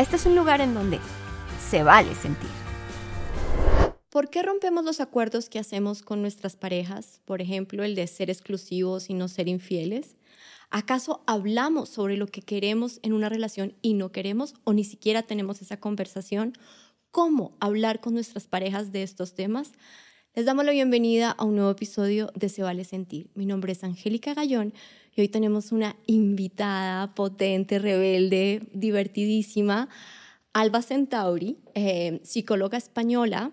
Este es un lugar en donde se vale sentir. ¿Por qué rompemos los acuerdos que hacemos con nuestras parejas? Por ejemplo, el de ser exclusivos y no ser infieles. ¿Acaso hablamos sobre lo que queremos en una relación y no queremos o ni siquiera tenemos esa conversación? ¿Cómo hablar con nuestras parejas de estos temas? Les damos la bienvenida a un nuevo episodio de Se vale sentir. Mi nombre es Angélica Gallón y hoy tenemos una invitada potente, rebelde, divertidísima, Alba Centauri, eh, psicóloga española,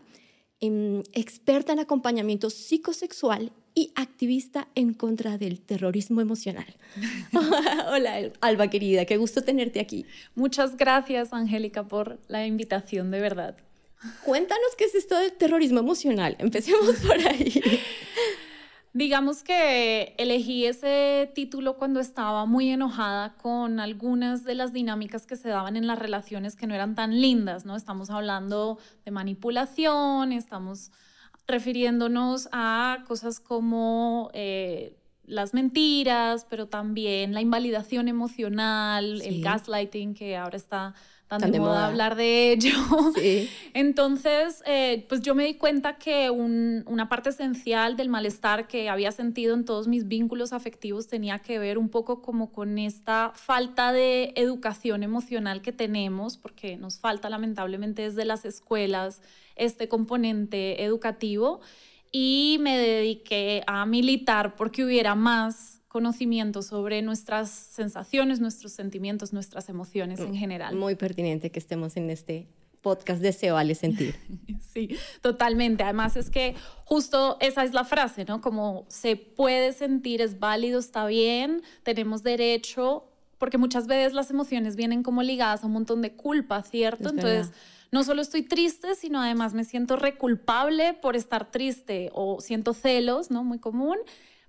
em, experta en acompañamiento psicosexual y activista en contra del terrorismo emocional. Hola, Alba querida, qué gusto tenerte aquí. Muchas gracias, Angélica, por la invitación, de verdad. Cuéntanos qué es esto del terrorismo emocional. Empecemos por ahí. Digamos que elegí ese título cuando estaba muy enojada con algunas de las dinámicas que se daban en las relaciones que no eran tan lindas, ¿no? Estamos hablando de manipulación, estamos refiriéndonos a cosas como eh, las mentiras, pero también la invalidación emocional, el gaslighting que ahora está tan, de, moda, hablar de ello. Entonces, eh, pues yo me di cuenta que una parte esencial del malestar que había sentido en todos mis vínculos afectivos tenía que ver un poco como con esta falta de educación emocional que tenemos, porque nos falta lamentablemente desde las escuelas este componente educativo. Y me dediqué a militar porque hubiera más conocimiento sobre nuestras sensaciones, nuestros sentimientos, nuestras emociones en general. Muy pertinente que estemos en este podcast de Se vale sentir. Sí, totalmente. Además es que justo esa es la frase, ¿no? Como se puede sentir, es válido, está bien, tenemos derecho, porque muchas veces las emociones vienen como ligadas a un montón de culpa, ¿cierto? Entonces, no solo estoy triste, sino además me siento reculpable por estar triste o siento celos, ¿no? Muy común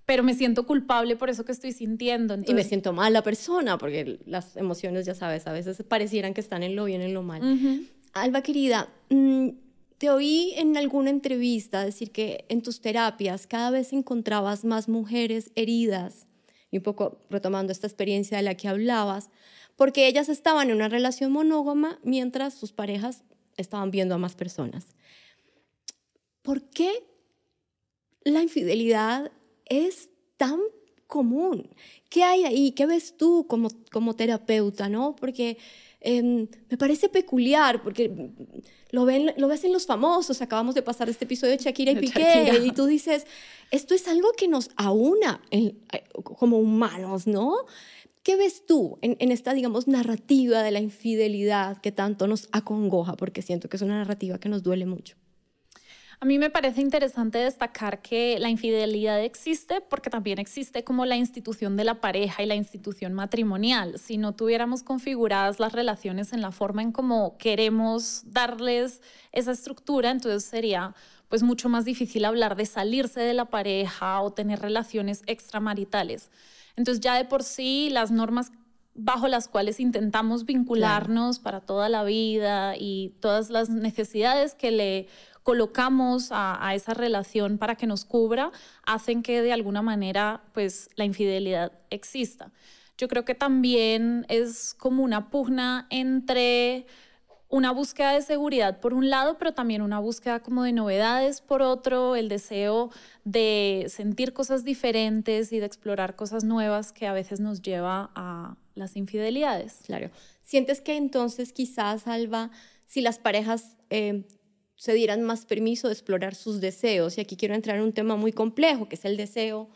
pero me siento culpable por eso que estoy sintiendo. Y me siento mala persona, porque las emociones, ya sabes, a veces parecieran que están en lo bien, en lo mal. Alba, querida, mm, te oí en alguna entrevista decir que en tus terapias cada vez encontrabas más mujeres heridas, y un poco retomando esta experiencia de la que hablabas, porque ellas estaban en una relación monógama mientras sus parejas estaban viendo a más personas. ¿Por qué la infidelidad es tan común. ¿Qué hay ahí? ¿Qué ves tú como, como terapeuta? ¿no? Porque em, me parece peculiar, porque lo, ven, lo ves en los famosos, acabamos de pasar este episodio de Shakira y Piqué, y tú dices, esto es algo que nos aúna como humanos, ¿no? ¿Qué ves tú en, en, esta, digamos, narrativa de la infidelidad que tanto nos acongoja? Porque siento que es una narrativa que nos duele mucho. A mí me parece interesante destacar que la infidelidad existe porque también existe como la institución de la pareja y la institución matrimonial. Si no tuviéramos configuradas las relaciones en la forma en cómo queremos darles esa estructura, entonces sería pues mucho más difícil hablar de salirse de la pareja o tener relaciones extramaritales. Entonces ya de por sí las normas bajo las cuales intentamos vincularnos para toda la vida y todas las necesidades que le colocamos a, esa relación para que nos cubra, hacen que de alguna manera pues la infidelidad exista. Yo creo que también es como una pugna entre una búsqueda de seguridad por un lado, pero también una búsqueda como de novedades por otro, el deseo de sentir cosas diferentes y de explorar cosas nuevas que a veces nos lleva a las infidelidades. Claro. ¿Sientes que entonces quizás, Alba, si las parejas eh, se dieran más permiso de explorar sus deseos. Y aquí quiero entrar en un tema muy complejo, que es el deseo.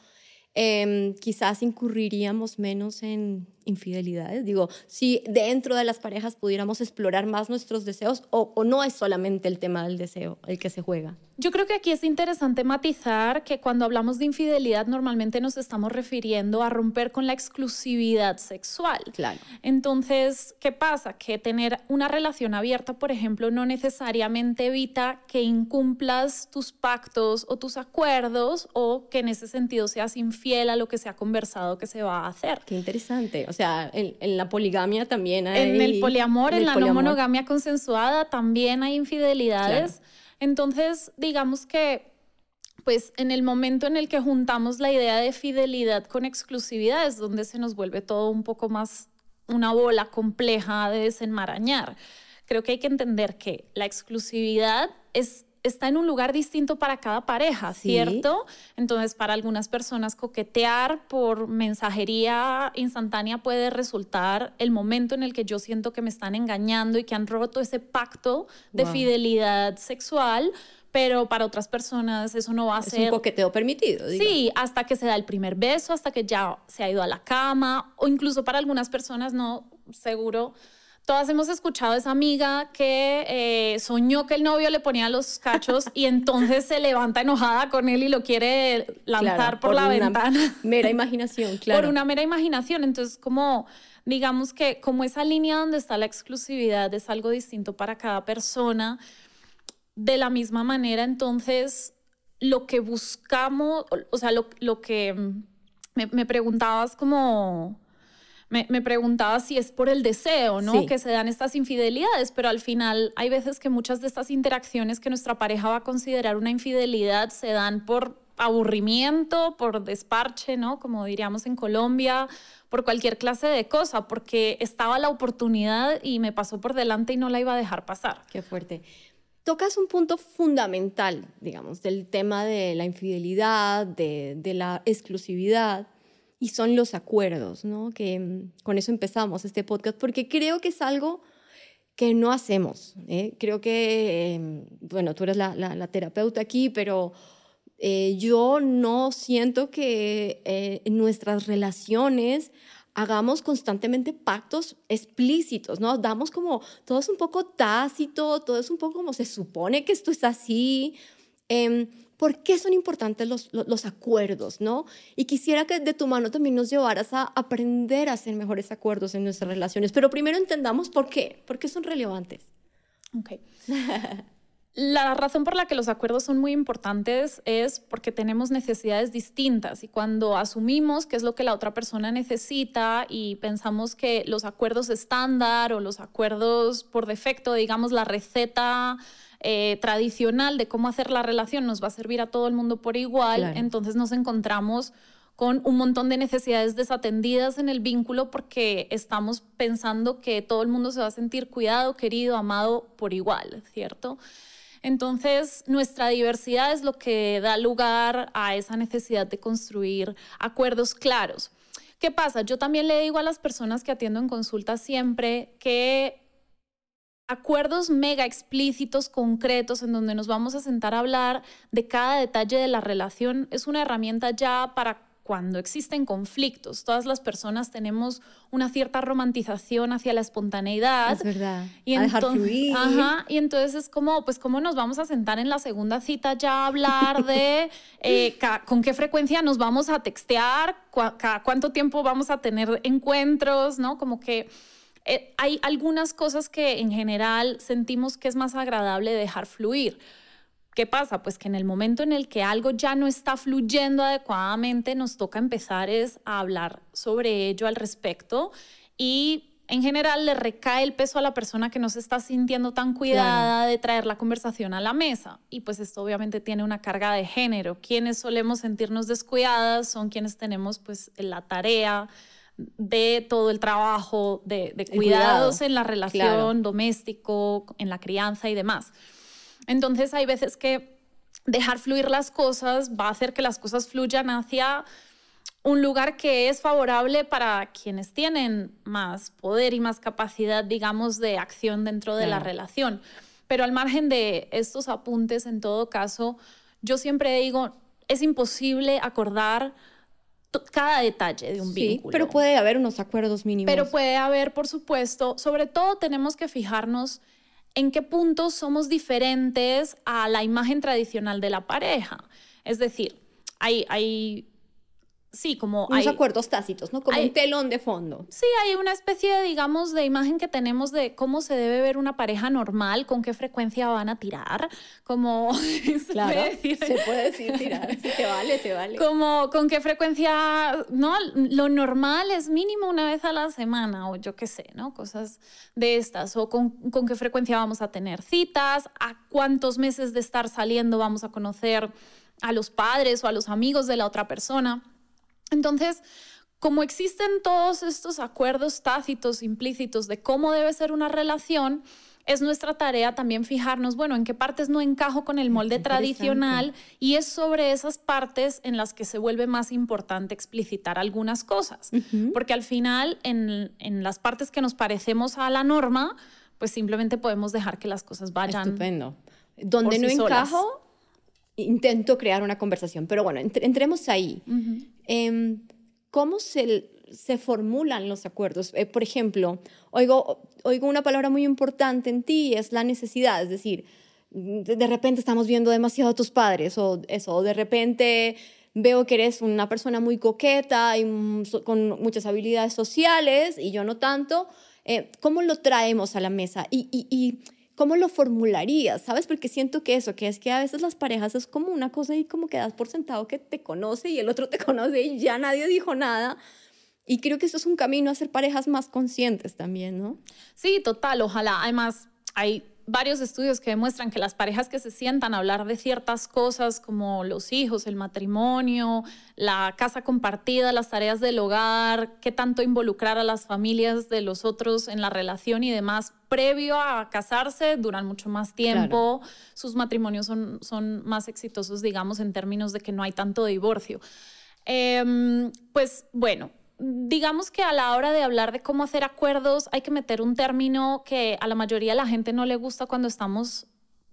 Em, quizás incurriríamos menos en infidelidades? Digo, si dentro de las parejas pudiéramos explorar más nuestros deseos o, o no es solamente el tema del deseo el que se juega. Yo creo que aquí es interesante matizar que cuando hablamos de infidelidad normalmente nos estamos refiriendo a romper con la exclusividad sexual. Claro. Entonces, ¿qué pasa? Que tener una relación abierta, por ejemplo, no necesariamente evita que incumplas tus pactos o tus acuerdos o que en ese sentido seas infiel a lo que se ha conversado que se va a hacer. Qué interesante. O sea, en, la poligamia también hay... En el poliamor, en, la no monogamia consensuada también hay infidelidades. Entonces, digamos que pues en el momento en el que juntamos la idea de fidelidad con exclusividad es donde se nos vuelve todo un poco más una bola compleja de desenmarañar. Creo que hay que entender que la exclusividad es está en un lugar distinto para cada pareja, ¿cierto? Entonces, para algunas personas coquetear por mensajería instantánea puede resultar el momento en el que yo siento que me están engañando y que han roto ese pacto de fidelidad sexual, pero para otras personas eso no va a ser... Es un coqueteo permitido. Sí, hasta que se da el primer beso, hasta que ya se ha ido a la cama, o incluso para algunas personas no, seguro Todas hemos escuchado a esa amiga que eh, soñó que el novio le ponía los cachos y entonces se levanta enojada con él y lo quiere lanzar por, la ventana. Mera imaginación, claro. Por una mera imaginación. Entonces, como digamos que como esa línea donde está la exclusividad es algo distinto para cada persona, de la misma manera, entonces, lo que buscamos, o sea, lo, que mm, me, me preguntabas como me, preguntaba si es por el deseo, ¿no? Que se dan estas infidelidades, pero al final hay veces que muchas de estas interacciones que nuestra pareja va a considerar una infidelidad se dan por aburrimiento, por desparche, ¿no? Como diríamos en Colombia, por cualquier clase de cosa, porque estaba la oportunidad y me pasó por delante y no la iba a dejar pasar. Qué fuerte. Tocas un punto fundamental, digamos, del tema de la infidelidad, de, de la exclusividad y son los acuerdos, ¿no? Que mm, con eso empezamos este podcast, porque creo que es algo que no hacemos. ¿eh? Creo que, em, bueno, tú eres la, la, terapeuta aquí, pero eh, yo no siento que eh, en nuestras relaciones hagamos constantemente pactos explícitos, ¿no? Damos como, todo es un poco tácito, todo es un poco como se supone que esto es así. ¿Por qué son importantes los, los, acuerdos, no? Y quisiera que de tu mano también nos llevaras a aprender a hacer mejores acuerdos en nuestras relaciones. Pero primero entendamos por qué, por qué son relevantes. Ok. La razón por la que los acuerdos son muy importantes es porque tenemos necesidades distintas y cuando asumimos qué es lo que la otra persona necesita y pensamos que los acuerdos estándar o los acuerdos por defecto, digamos la receta eh, tradicional de cómo hacer la relación nos va a servir a todo el mundo por igual, entonces nos encontramos con un montón de necesidades desatendidas en el vínculo porque estamos pensando que todo el mundo se va a sentir cuidado, querido, amado por igual, ¿cierto? Entonces, nuestra diversidad es lo que da lugar a esa necesidad de construir acuerdos claros. ¿Qué pasa? Yo también le digo a las personas que atiendo en consulta siempre que acuerdos mega explícitos, concretos, en donde nos vamos a sentar a hablar de cada detalle de la relación, es una herramienta ya para cuando existen conflictos. Todas las personas tenemos una cierta romantización hacia la espontaneidad. Es verdad. Y a dejar fluir. Ajá, y entonces es como, pues, ¿cómo nos vamos a sentar en la segunda cita ya a hablar de eh, con qué frecuencia nos vamos a textear, cada cuánto tiempo vamos a tener encuentros, ¿no? Como que eh, hay algunas cosas que en general sentimos que es más agradable dejar fluir. ¿Qué pasa? Pues que en el momento en el que algo ya no está fluyendo adecuadamente, nos toca empezar es a hablar sobre ello al respecto y en general le recae el peso a la persona que no se está sintiendo tan cuidada de traer la conversación a la mesa. Y pues esto obviamente tiene una carga de género. Quienes solemos sentirnos descuidadas son quienes tenemos pues la tarea de todo el trabajo de, cuidados en la relación doméstico, en la crianza y demás. Entonces hay veces que dejar fluir las cosas va a hacer que las cosas fluyan hacia un lugar que es favorable para quienes tienen más poder y más capacidad, digamos, de acción dentro de la relación. Pero al margen de estos apuntes, en todo caso, yo siempre digo, es imposible acordar cada detalle de un sí, vínculo. Pero puede haber unos acuerdos mínimos. Pero puede haber, por supuesto, sobre todo tenemos que fijarnos en qué puntos somos diferentes a la imagen tradicional de la pareja. Es decir, hay, hay sí, como Unos hay... acuerdos tácitos, ¿no? Como hay- un telón de fondo. Sí, hay una especie, de, digamos, de imagen que tenemos de cómo se debe ver una pareja normal, con qué frecuencia van a tirar, como... se Claro, puede decir. se puede decir tirar. Sí, se vale, se vale. Como con qué frecuencia, ¿no? Lo normal es mínimo una vez a la semana o yo qué sé, ¿no? Cosas de estas. O con, con qué frecuencia vamos a tener citas, a cuántos meses de estar saliendo vamos a conocer a los padres o a los amigos de la otra persona. Entonces, como existen todos estos acuerdos tácitos, implícitos de cómo debe ser una relación, es nuestra tarea también fijarnos, bueno, en qué partes no encajo con el molde Interesante. tradicional y es sobre esas partes en las que se vuelve más importante explicitar algunas cosas. Porque al final, en, en las partes que nos parecemos a la norma, pues simplemente podemos dejar que las cosas vayan. Estupendo. Donde no sí solas. Intento crear una conversación. Pero bueno, entre- entremos ahí. Em, ¿Cómo se, se formulan los acuerdos? Eh, por ejemplo, oigo, oigo una palabra muy importante en ti, es la necesidad. Es decir, de, de repente estamos viendo demasiado a tus padres o eso, o de repente veo que eres una persona muy coqueta y mm, con muchas habilidades sociales y yo no tanto. Eh, ¿Cómo lo traemos a la mesa? Y, y, y ¿Cómo lo formularías? ¿Sabes? Porque siento que eso, que es que a veces las parejas es como una cosa y como que das por sentado que te conoce y el otro te conoce y ya nadie dijo nada. Y creo que eso es un camino a ser parejas más conscientes también, ¿no? Sí, total, ojalá. Además, hay varios estudios que demuestran que las parejas que se sientan a hablar de ciertas cosas como los hijos, el matrimonio, la casa compartida, las tareas del hogar, qué tanto involucrar a las familias de los otros en la relación y demás, previo a casarse, duran mucho más tiempo, sus matrimonios son, son más exitosos, digamos, en términos de que no hay tanto divorcio. Em, pues bueno, digamos que a la hora de hablar de cómo hacer acuerdos hay que meter un término que a la mayoría de la gente no le gusta cuando estamos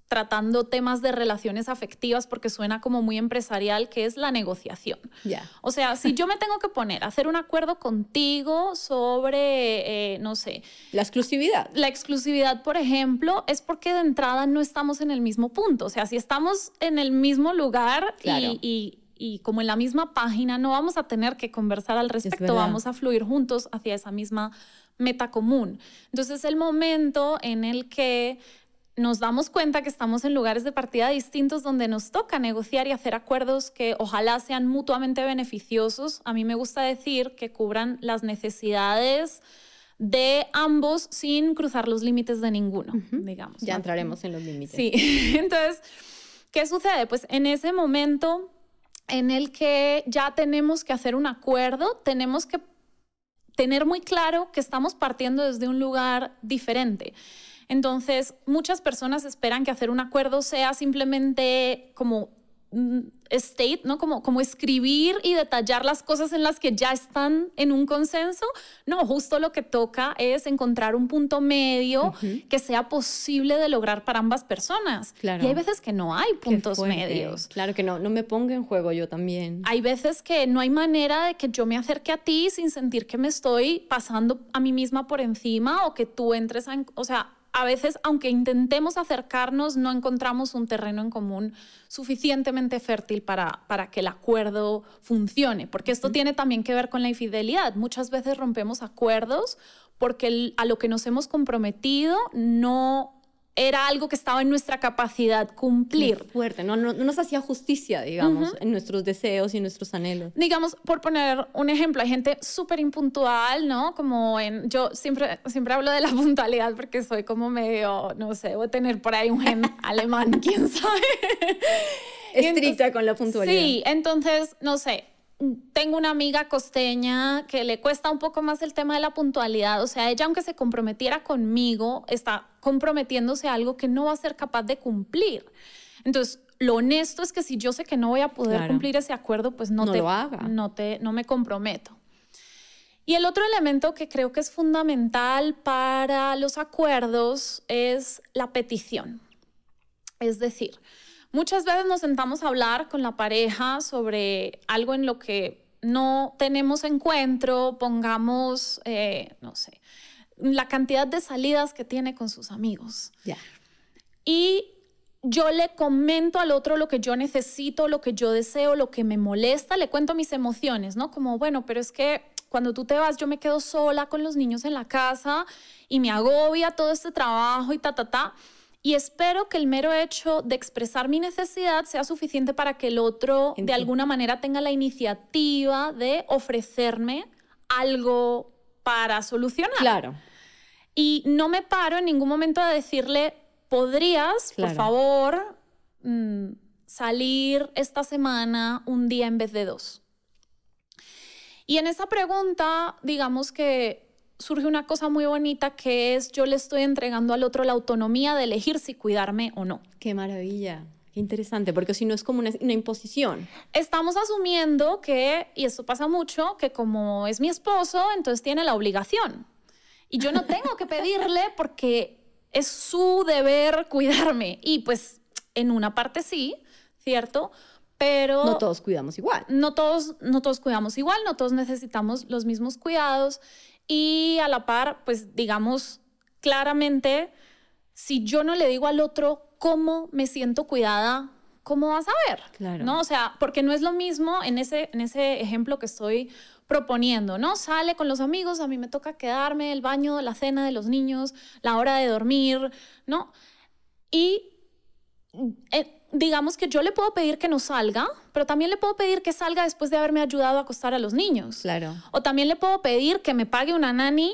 tratando temas de relaciones afectivas porque suena como muy empresarial, que es la negociación. Ya. O sea, si yo me tengo que poner a hacer un acuerdo contigo sobre, eh, no sé, La exclusividad. la exclusividad, por ejemplo, es porque de entrada no estamos en el mismo punto. O sea, si estamos en el mismo lugar Claro. y, y como en la misma página, no vamos a tener que conversar al respecto, vamos a fluir juntos hacia esa misma meta común. Entonces, el momento en el que nos damos cuenta que estamos en lugares de partida distintos donde nos toca negociar y hacer acuerdos que ojalá sean mutuamente beneficiosos. A mí me gusta decir que cubran las necesidades de ambos sin cruzar los límites de ninguno, digamos. Ya ¿no? entraremos en los límites. Sí, entonces, ¿qué sucede? Pues en ese momento en el que ya tenemos que hacer un acuerdo, tenemos que tener muy claro que estamos partiendo desde un lugar diferente. Entonces, muchas personas esperan que hacer un acuerdo sea simplemente como state, ¿no? Como, como escribir y detallar las cosas en las que ya están en un consenso. No, justo lo que toca es encontrar un punto medio que sea posible de lograr para ambas personas. Claro. Y hay veces que no hay puntos medios. Claro que no, no me ponga en juego yo también. Hay veces que no hay manera de que yo me acerque a ti sin sentir que me estoy pasando a mí misma por encima o que tú entres a... O sea, a veces, aunque intentemos acercarnos, no encontramos un terreno en común suficientemente fértil para, para que el acuerdo funcione, porque esto tiene también que ver con la infidelidad. Muchas veces rompemos acuerdos porque el- a lo que nos hemos comprometido no era algo que estaba en nuestra capacidad cumplir. fuerte, no, no, no nos hacía justicia, digamos, en nuestros deseos y nuestros anhelos. digamos, por poner un ejemplo, hay gente súper impuntual, ¿no? Como en, yo siempre, siempre hablo de la puntualidad porque soy como medio, no sé, voy a tener por ahí un gen alemán, quién sabe. Estricta con la puntualidad. Sí, entonces, no sé, tengo una amiga costeña que le cuesta un poco más el tema de la puntualidad. O sea, ella aunque se comprometiera conmigo, está comprometiéndose a algo que no va a ser capaz de cumplir. Entonces, lo honesto es que si yo sé que no voy a poder Claro. cumplir ese acuerdo, pues no, No te, lo haga. No, te, no me comprometo. Y el otro elemento que creo que es fundamental para los acuerdos es la petición. Es decir, muchas veces nos sentamos a hablar con la pareja sobre algo en lo que no tenemos encuentro, pongamos, eh, no sé, la cantidad de salidas que tiene con sus amigos. Ya. Y yo le comento al otro lo que yo necesito, lo que yo deseo, lo que me molesta, le cuento mis emociones, ¿no? Como, bueno, pero es que cuando tú te vas yo me quedo sola con los niños en la casa y me agobia todo este trabajo y ta, ta, ta. Y espero que el mero hecho de expresar mi necesidad sea suficiente para que el otro de alguna manera tenga la iniciativa de ofrecerme algo para solucionar. Claro. Y no me paro en ningún momento a decirle, ¿podrías, por favor, mm, salir esta semana un día en vez de dos? Y en esa pregunta, digamos que surge una cosa muy bonita que es yo le estoy entregando al otro la autonomía de elegir si cuidarme o no. Qué maravilla. Qué interesante, porque si no es como una, imposición. Estamos asumiendo que, y esto pasa mucho, que como es mi esposo, entonces tiene la obligación. Y yo no tengo que pedirle porque es su deber cuidarme. Y pues en una parte sí, ¿cierto? Pero... No todos cuidamos igual. No todos, no todos cuidamos igual, no todos necesitamos los mismos cuidados. Y a la par, pues digamos claramente, si yo no le digo al otro cómo me siento cuidada, ¿cómo vas a ver? Claro. ¿No? O sea, porque no es lo mismo en ese, en ese ejemplo que estoy proponiendo, ¿no? Sale con los amigos, a mí me toca quedarme, el baño, la cena de los niños, la hora de dormir, ¿no? Y eh, digamos que yo le puedo pedir que no salga, pero también le puedo pedir que salga después de haberme ayudado a acostar a los niños. Claro. O también le puedo pedir que me pague una nani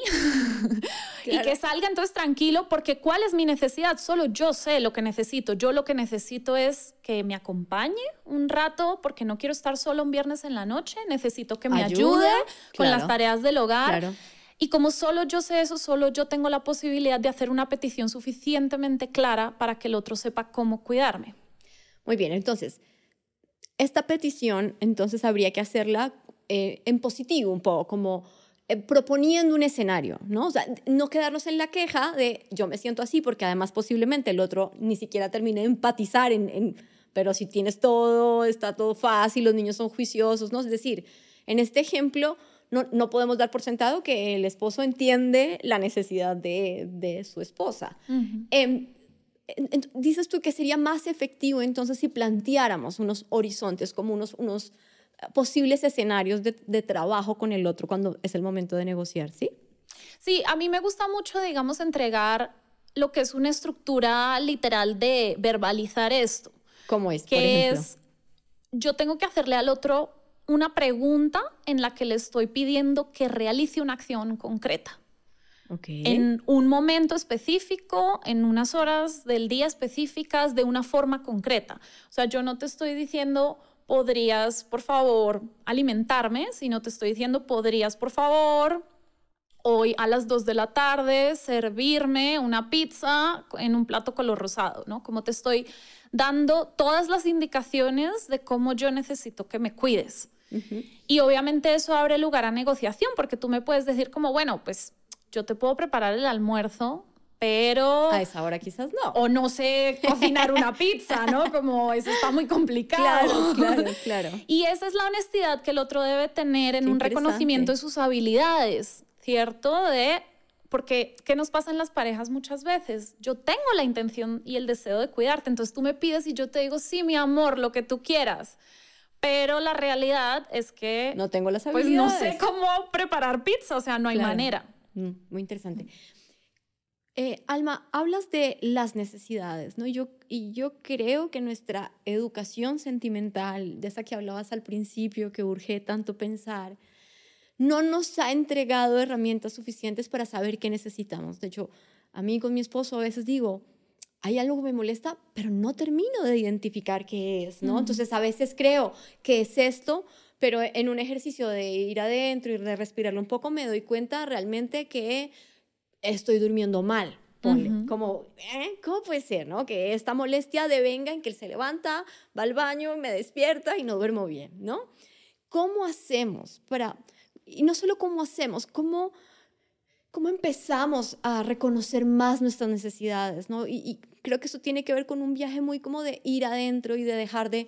y que salga entonces tranquilo, porque ¿cuál es mi necesidad? Solo yo sé lo que necesito. Yo lo que necesito es que me acompañe un rato, porque no quiero estar solo un viernes en la noche. Necesito que me ayude con las tareas del hogar. Claro. Y como solo yo sé eso, solo yo tengo la posibilidad de hacer una petición suficientemente clara para que el otro sepa cómo cuidarme. Muy bien, entonces, esta petición, entonces habría que hacerla eh, en positivo un poco, como eh, proponiendo un escenario, ¿no? O sea, no quedarnos en la queja de yo me siento así, porque además posiblemente el otro ni siquiera termine de empatizar en, en pero si tienes todo, está todo fácil, los niños son juiciosos, ¿no? Es decir, en este ejemplo, no, no, podemos dar por sentado que el esposo entiende la necesidad de, de su esposa dices tú que sería más efectivo entonces si planteáramos unos horizontes como unos, unos eh, posibles escenarios de, de, trabajo con el otro cuando es el momento de negociar, ¿sí? Sí, a mí me gusta mucho, digamos, entregar lo que es una estructura literal de verbalizar esto. ¿Cómo es? Que por ejemplo? es, yo tengo que hacerle al otro una pregunta en la que le estoy pidiendo que realice una acción concreta. En un momento específico, en unas horas del día específicas, de una forma concreta. O sea, yo no te estoy diciendo, podrías, por favor, alimentarme, sino te estoy diciendo, podrías, por favor, hoy a las 2 de la tarde servirme una pizza en un plato color rosado, ¿no? Como te estoy dando todas las indicaciones de cómo yo necesito que me cuides. Y obviamente eso abre lugar a negociación, porque tú me puedes decir como, bueno, pues yo te puedo preparar el almuerzo, pero... A esa hora quizás no. O no sé cocinar una pizza, ¿no? Como eso está muy complicado. Claro, claro, claro. Y esa es la honestidad que el otro debe tener en un reconocimiento de sus habilidades, ¿cierto? De... Porque, ¿qué nos pasa en las parejas muchas veces? Yo tengo la intención y el deseo de cuidarte, entonces tú me pides y yo te digo, sí, mi amor, lo que tú quieras. Pero la realidad es que... No tengo las habilidades. Pues no sé cómo preparar pizza, o sea, no hay manera. Mm, muy interesante. Eh, Alma, hablas de las necesidades, ¿no? Yo, y yo creo que nuestra educación sentimental, de esa que hablabas al principio, que urge tanto pensar, no nos ha entregado herramientas suficientes para saber qué necesitamos. De hecho, a mí con mi esposo a veces digo, hay algo que me molesta, pero no termino de identificar qué es, ¿no? Entonces a veces creo que es esto, pero en un ejercicio de ir adentro y de respirarlo un poco me doy cuenta realmente que estoy durmiendo mal. Como, ¿eh? ¿cómo puede ser, no? Que esta molestia devenga en que él se levanta, va al baño, me despierta y no duermo bien, ¿no? ¿Cómo hacemos para, y no solo cómo hacemos, cómo, cómo empezamos a reconocer más nuestras necesidades, ¿no? Y, y creo que eso tiene que ver con un viaje muy como de ir adentro y de dejar de,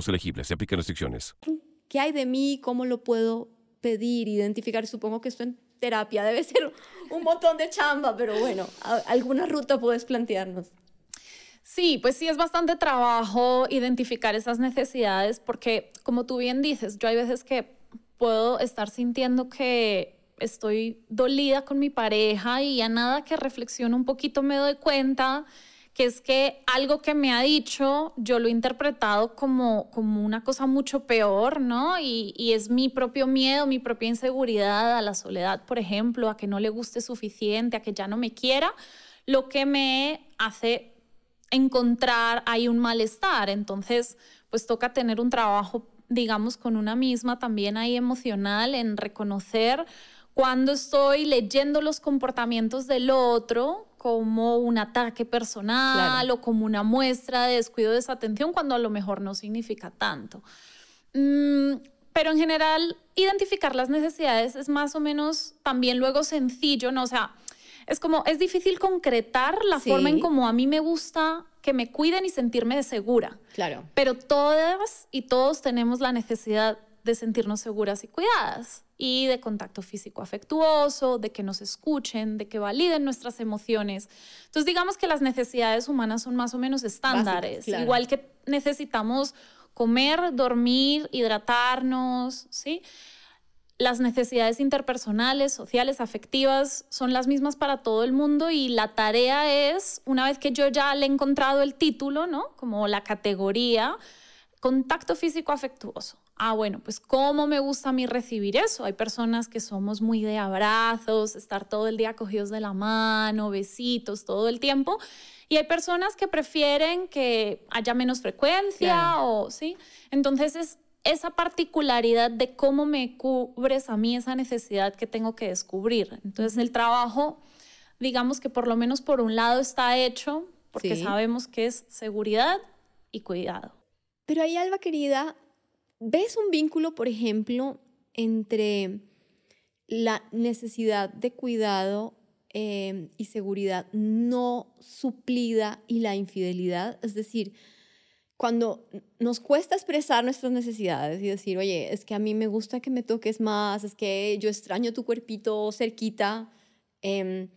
elegibles. Se aplican restricciones. ¿Qué hay de mí? ¿Cómo lo puedo pedir, identificar? Supongo que esto en terapia debe ser un montón de chamba, pero bueno, alguna ruta puedes plantearnos. Sí, pues sí es bastante trabajo identificar esas necesidades porque, como tú bien dices, yo hay veces que puedo estar sintiendo que estoy dolida con mi pareja y a nada que reflexiono un poquito me doy cuenta que es que algo que me ha dicho yo lo he interpretado como, como una cosa mucho peor, ¿no? Y, y, es mi propio miedo, mi propia inseguridad a la soledad, por ejemplo, a que no le guste suficiente, a que ya no me quiera, lo que me hace encontrar ahí un malestar. Entonces, pues toca tener un trabajo, digamos, con una misma también ahí emocional en reconocer cuando estoy leyendo los comportamientos del otro como un ataque personal o como una muestra de descuido, de desatención, cuando a lo mejor no significa tanto. Mm, pero en general, identificar las necesidades es más o menos también luego sencillo, ¿no? O sea, es como, es difícil concretar la forma en como a mí me gusta que me cuiden y sentirme segura. Claro. Pero todas y todos tenemos la necesidad de sentirnos seguras y cuidadas y de contacto físico afectuoso, de que nos escuchen, de que validen nuestras emociones. Entonces, digamos que las necesidades humanas son más o menos estándares, igual que necesitamos comer, dormir, hidratarnos, ¿sí? Las necesidades interpersonales, sociales, afectivas son las mismas para todo el mundo y la tarea es, una vez que yo ya le he encontrado el título, ¿no? Como la categoría, contacto físico afectuoso ah, bueno, pues cómo me gusta a mí recibir eso. Hay personas que somos muy de abrazos, estar todo el día cogidos de la mano, besitos todo el tiempo. Y hay personas que prefieren que haya menos frecuencia o, ¿sí? Entonces es esa particularidad de cómo me cubres a mí esa necesidad que tengo que descubrir. Entonces el trabajo, digamos que por lo menos por un lado está hecho, porque sabemos que es seguridad y cuidado. Pero ahí, Alba querida, ¿Ves un vínculo, por ejemplo, entre la necesidad de cuidado em, y seguridad no suplida y la infidelidad? Es decir, cuando nos cuesta expresar nuestras necesidades y decir, oye, es que a mí me gusta que me toques más, es que yo extraño tu cuerpito cerquita, em,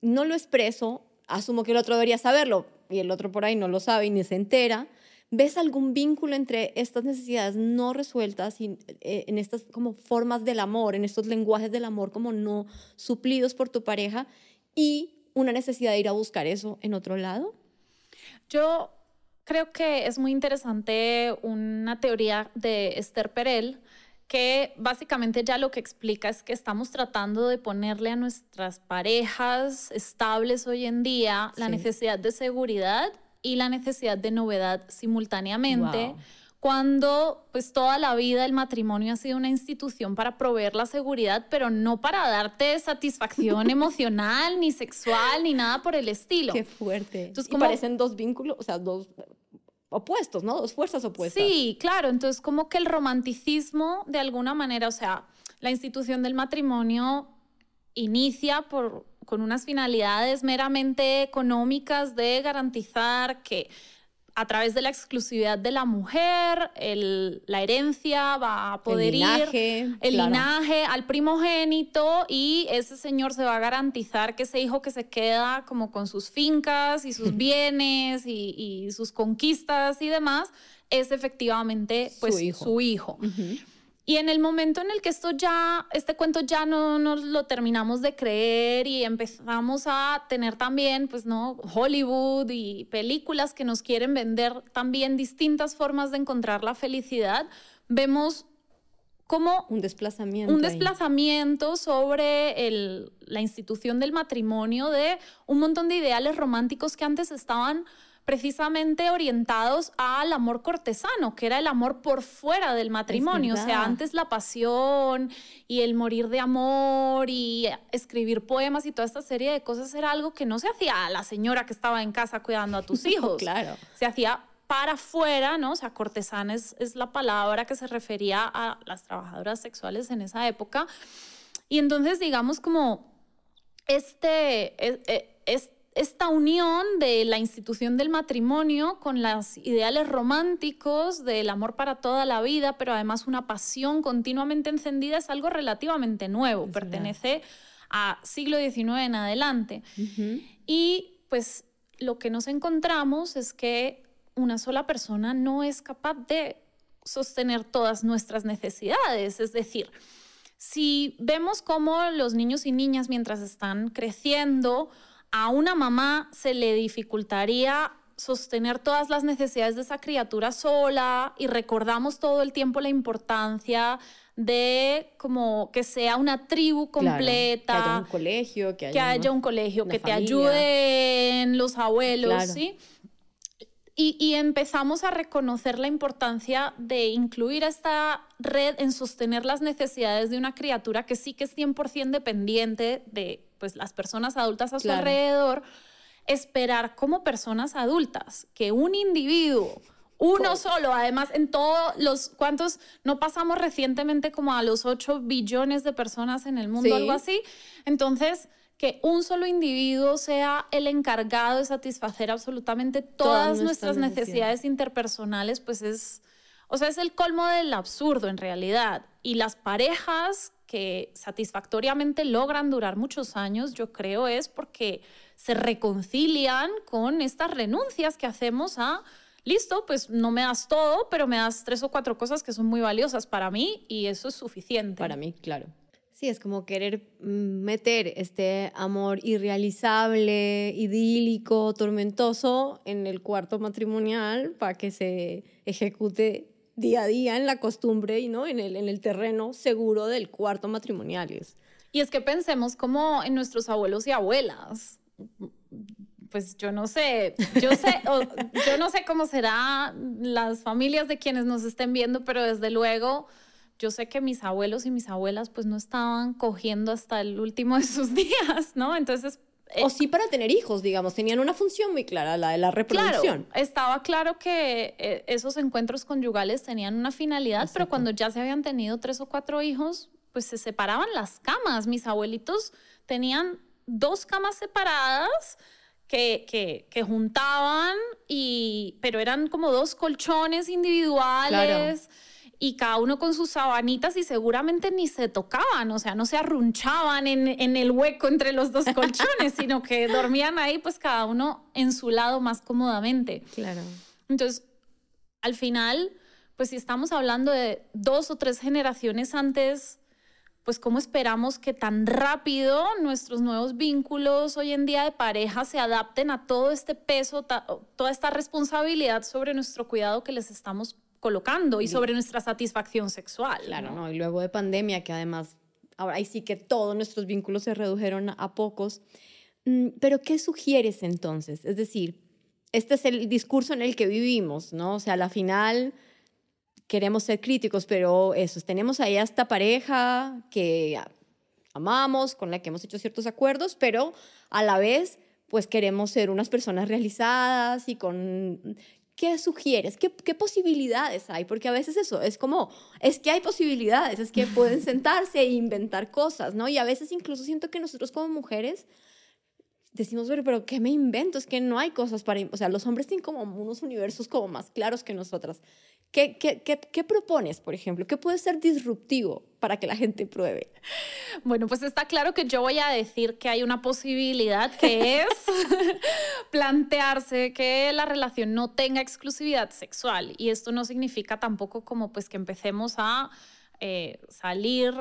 no lo expreso, asumo que el otro debería saberlo y el otro por ahí no lo sabe ni se entera ¿Ves algún vínculo entre estas necesidades no resueltas y, eh, en estas como formas del amor, en estos lenguajes del amor como no suplidos por tu pareja y una necesidad de ir a buscar eso en otro lado? Yo creo que es muy interesante una teoría de Esther Perel que básicamente ya lo que explica es que estamos tratando de ponerle a nuestras parejas estables hoy en día la necesidad de seguridad y la necesidad de novedad simultáneamente. Cuando pues toda la vida el matrimonio ha sido una institución para proveer la seguridad, pero no para darte satisfacción emocional, ni sexual, ni nada por el estilo. Qué fuerte. Entonces, como... parecen dos vínculos, o sea, dos opuestos, ¿no? Dos fuerzas opuestas. Sí, claro. Entonces, como que el romanticismo, de alguna manera, o sea, la institución del matrimonio inicia por con unas finalidades meramente económicas de garantizar que a través de la exclusividad de la mujer, la herencia va a poder ir, el linaje al primogénito y ese señor se va a garantizar que ese hijo que se queda como con sus fincas y sus bienes y, sus conquistas y demás, es efectivamente pues, su hijo. Y en el momento en el que esto ya, este cuento ya no nos lo terminamos de creer y empezamos a tener también, pues no, Hollywood y películas que nos quieren vender también distintas formas de encontrar la felicidad, vemos como un desplazamiento. Un desplazamiento sobre el, la institución del matrimonio de un montón de ideales románticos que antes estaban precisamente orientados al amor cortesano, que era el amor por fuera del matrimonio. O sea, antes la pasión y el morir de amor y escribir poemas y toda esta serie de cosas era algo que no se hacía a la señora que estaba en casa cuidando a tus hijos. claro. Se hacía para afuera, ¿no? O sea, cortesana es, es, la palabra que se refería a las trabajadoras sexuales en esa época. Y entonces, digamos, como este, e, e, es, esta unión de la institución del matrimonio con los ideales románticos del amor para toda la vida, pero además una pasión continuamente encendida, es algo relativamente nuevo, pertenece a siglo XIX en adelante. Y pues lo que nos encontramos es que una sola persona no es capaz de sostener todas nuestras necesidades. Es decir, si vemos cómo los niños y niñas mientras están creciendo, a una mamá se le dificultaría sostener todas las necesidades de esa criatura sola y recordamos todo el tiempo la importancia de como que sea una tribu completa, que haya un colegio, que haya, un colegio, que te ayuden los abuelos, ¿sí? Y, empezamos a reconocer la importancia de incluir a esta red en sostener las necesidades de una criatura que sí que es 100% dependiente de pues, las personas adultas a su alrededor. Esperar como personas adultas que un individuo, uno solo, además en todos los, ¿cuántos? No pasamos recientemente como a los 8 billones de personas en el mundo, algo así. Entonces que un solo individuo sea el encargado de satisfacer absolutamente todas, nuestras, necesidades. interpersonales, pues es, o sea, es el colmo del absurdo en realidad. Y las parejas que satisfactoriamente logran durar muchos años, yo creo, es porque se reconcilian con estas renuncias que hacemos a, listo, pues no me das todo, pero me das tres o cuatro cosas que son muy valiosas para mí y eso es suficiente. Para mí, claro. Sí, es como querer mm, meter este amor irrealizable, idílico, tormentoso en el cuarto matrimonial para que se ejecute día a día en la costumbre y ¿no? en, el, en el terreno seguro del cuarto matrimonial. Y es que pensemos como en nuestros abuelos y abuelas. Pues yo no sé, yo sé, yo no sé cómo serán las familias de quienes nos estén viendo, pero desde luego yo sé que mis abuelos y mis abuelas pues no estaban cogiendo hasta el último de sus días, ¿no? Entonces... o sí para tener hijos, digamos, tenían una función muy clara, la de la reproducción. Claro, estaba claro que eh, esos encuentros conyugales tenían una finalidad, pero cuando ya se habían tenido tres o cuatro hijos, pues se separaban las camas. Mis abuelitos tenían dos camas separadas que, que, que, juntaban, y, pero eran como dos colchones individuales. Claro y cada uno con sus sabanitas y seguramente ni se tocaban, o sea, no se arrunchaban en, en el hueco entre los dos colchones, sino que dormían ahí pues cada uno en su lado más cómodamente. Claro. Entonces, al final, pues si estamos hablando de dos o tres generaciones antes, pues cómo esperamos que tan rápido nuestros nuevos vínculos hoy en día de pareja se adapten a todo este peso, toda esta responsabilidad sobre nuestro cuidado que les estamos colocando y sobre nuestra satisfacción sexual. Claro, ¿no? Y luego de pandemia, que además ahora ahí sí que todos nuestros vínculos se redujeron a pocos. Mm, pero ¿qué sugieres entonces? Es decir, este es el discurso en el que vivimos, ¿no? O sea, a la final queremos ser críticos, pero eso, tenemos ahí a esta pareja que amamos, con la que hemos hecho ciertos acuerdos, pero a la vez pues queremos ser unas personas realizadas y con ¿qué sugieres? ¿Qué, ¿Qué, posibilidades hay? Porque a veces eso es como, es que hay posibilidades, es que pueden sentarse e inventar cosas, ¿no? Y a veces incluso siento que nosotros como mujeres decimos, pero, pero ¿qué me invento? Es que no hay cosas para, o sea, los hombres tienen como unos universos como más claros que nosotras. ¿Qué, qué, qué, qué propones, por ejemplo? ¿Qué puede ser disruptivo para que la gente pruebe? Bueno, pues está claro que yo voy a decir que hay una posibilidad que es plantearse que la relación no tenga exclusividad sexual. Y esto no significa tampoco como pues que empecemos a eh, salir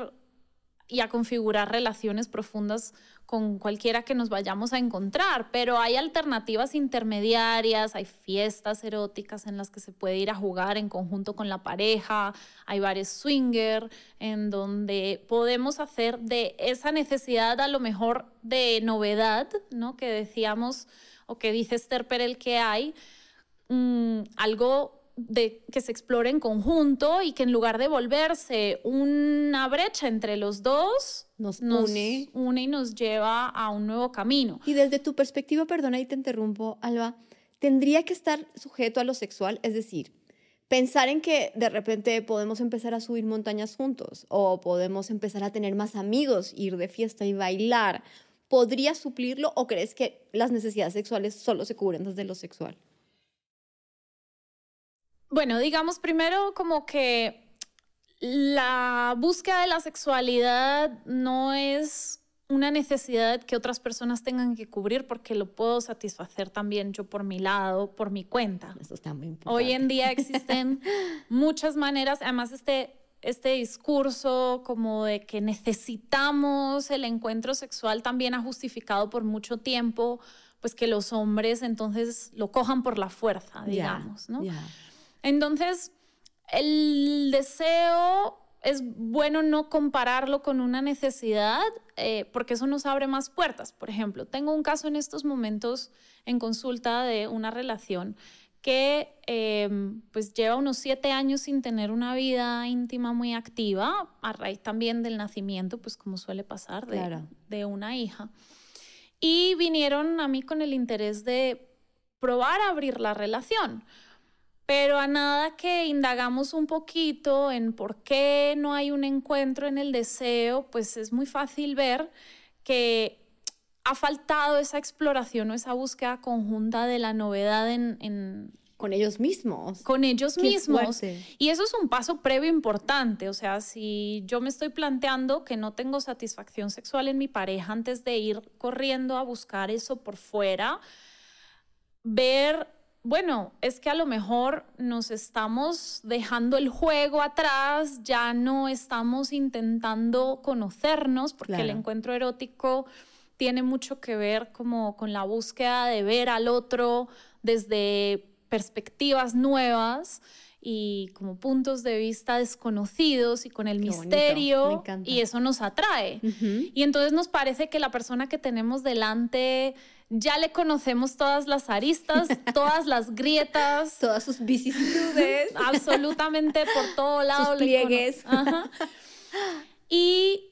y a configurar relaciones profundas con cualquiera que nos vayamos a encontrar, pero hay alternativas intermediarias, hay fiestas eróticas en las que se puede ir a jugar en conjunto con la pareja, hay bares swinger en donde podemos hacer de esa necesidad a lo mejor de novedad, ¿no? Que decíamos o que dice Esther Perel que hay, mm, algo de que se explore en conjunto y que en lugar de volverse una brecha entre los dos, nos, une. une y nos lleva a un nuevo camino. Y desde tu perspectiva, perdona y te interrumpo, Alba, tendría que estar sujeto a lo sexual, es decir, pensar en que de repente podemos empezar a subir montañas juntos o podemos empezar a tener más amigos, ir de fiesta y bailar, ¿podría suplirlo o crees que las necesidades sexuales solo se cubren desde lo sexual? Bueno, digamos primero como que la búsqueda de la sexualidad no es una necesidad que otras personas tengan que cubrir porque lo puedo satisfacer también yo por mi lado, por mi cuenta. Eso está muy importante. Hoy en día existen muchas maneras, además este, este discurso como de que necesitamos el encuentro sexual también ha justificado por mucho tiempo pues que los hombres entonces lo cojan por la fuerza, digamos, ¿no? Entonces, el deseo es bueno no compararlo con una necesidad eh, porque eso nos abre más puertas. Por ejemplo, tengo un caso en estos momentos en consulta de una relación que em, pues lleva unos siete años sin tener una vida íntima muy activa, a raíz también del nacimiento, pues como suele pasar, de, de una hija. Y vinieron a mí con el interés de probar a abrir la relación pero a nada que indagamos un poquito en por qué no hay un encuentro en el deseo, pues es muy fácil ver que ha faltado esa exploración o esa búsqueda conjunta de la novedad en... con ellos mismos. Con ellos mismos. Y eso es un paso previo importante. O sea, si yo me estoy planteando que no tengo satisfacción sexual en mi pareja antes de ir corriendo a buscar eso por fuera, ver bueno, es que a lo mejor nos estamos dejando el juego atrás, ya no estamos intentando conocernos, porque el encuentro erótico tiene mucho que ver como con la búsqueda de ver al otro desde perspectivas nuevas y como puntos de vista desconocidos y con el misterio y eso nos atrae. Y entonces nos parece que la persona que tenemos delante ya le conocemos todas las aristas, todas las grietas, todas sus vicisitudes, absolutamente por todo lado. Sus pliegues. Y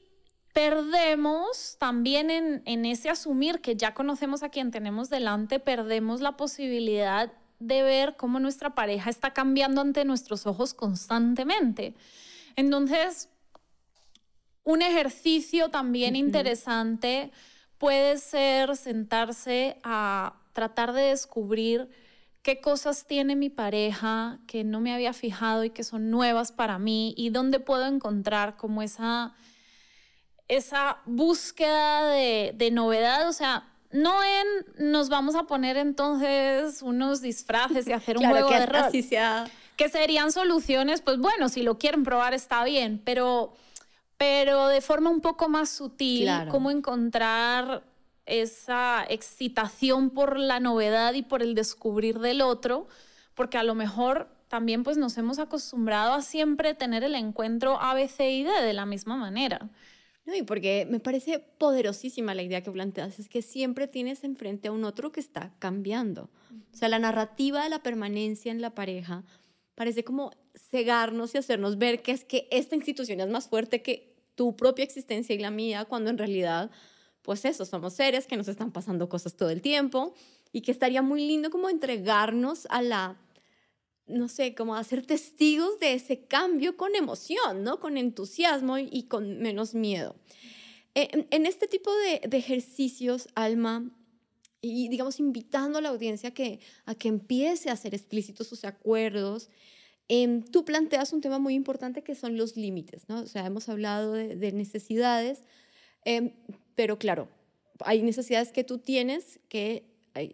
perdemos también en, en ese asumir que ya conocemos a quien tenemos delante, perdemos la posibilidad de ver cómo nuestra pareja está cambiando ante nuestros ojos constantemente. Entonces, un ejercicio también interesante puede ser sentarse a tratar de descubrir qué cosas tiene mi pareja que no me había fijado y que son nuevas para mí y dónde puedo encontrar como esa, esa búsqueda de, de novedad. O sea, no en nos vamos a poner entonces unos disfraces y hacer un juego de rol. Que serían soluciones, pues bueno, si lo quieren probar está bien, pero pero de forma un poco más sutil, cómo encontrar esa excitación por la novedad y por el descubrir del otro, porque a lo mejor también pues nos hemos acostumbrado a siempre tener el encuentro A, B, C y D de la misma manera. No, y porque me parece poderosísima la idea que planteas, es que siempre tienes enfrente a un otro que está cambiando. O sea, la narrativa de la permanencia en la pareja parece como cegarnos y hacernos ver que es que esta institución es más fuerte que tu propia existencia y la mía, cuando en realidad, pues eso, somos seres que nos están pasando cosas todo el tiempo y que estaría muy lindo como entregarnos a la, no sé, como a ser testigos de ese cambio con emoción, ¿no? Con entusiasmo y con menos miedo. Eh, en, este tipo de, ejercicios, Alma, y digamos invitando a la audiencia que, a que empiece a hacer explícitos sus acuerdos, Em, tú planteas un tema muy importante que son los límites, ¿no? O sea, hemos hablado de, necesidades, em, pero claro, hay necesidades que tú tienes que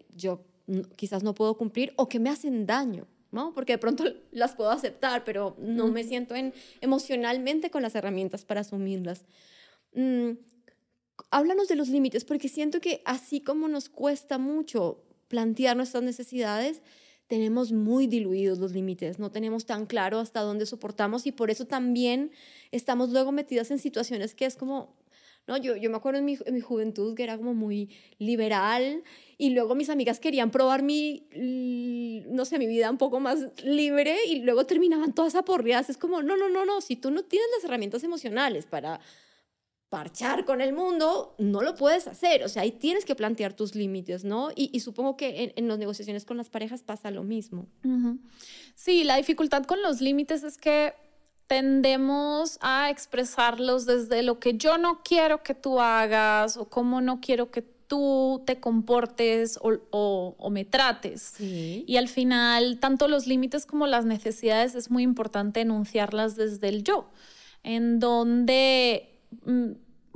yo quizás no puedo cumplir o que me hacen daño, ¿no? Porque de pronto las puedo aceptar, pero no me siento en, emocionalmente con las herramientas para asumirlas. Mm, háblanos de los límites, porque siento que así como nos cuesta mucho plantear nuestras necesidades, tenemos muy diluidos los límites, no tenemos tan claro hasta dónde soportamos y por eso también estamos luego metidas en situaciones que es como, ¿no? Yo, yo me acuerdo en mi, en mi juventud que era como muy liberal y luego mis amigas querían probar mi, no sé, mi vida un poco más libre y luego terminaban todas aporreadas. Es como, no, no, no, no, si tú no tienes las herramientas emocionales para parchar con el mundo, no lo puedes hacer. O sea, ahí tienes que plantear tus límites, ¿no? Y, supongo que en, en, las negociaciones con las parejas pasa lo mismo. Sí, la dificultad con los límites es que tendemos a expresarlos desde lo que yo no quiero que tú hagas o cómo no quiero que tú te comportes o, me trates. Y al final, tanto los límites como las necesidades es muy importante enunciarlas desde el yo, en donde,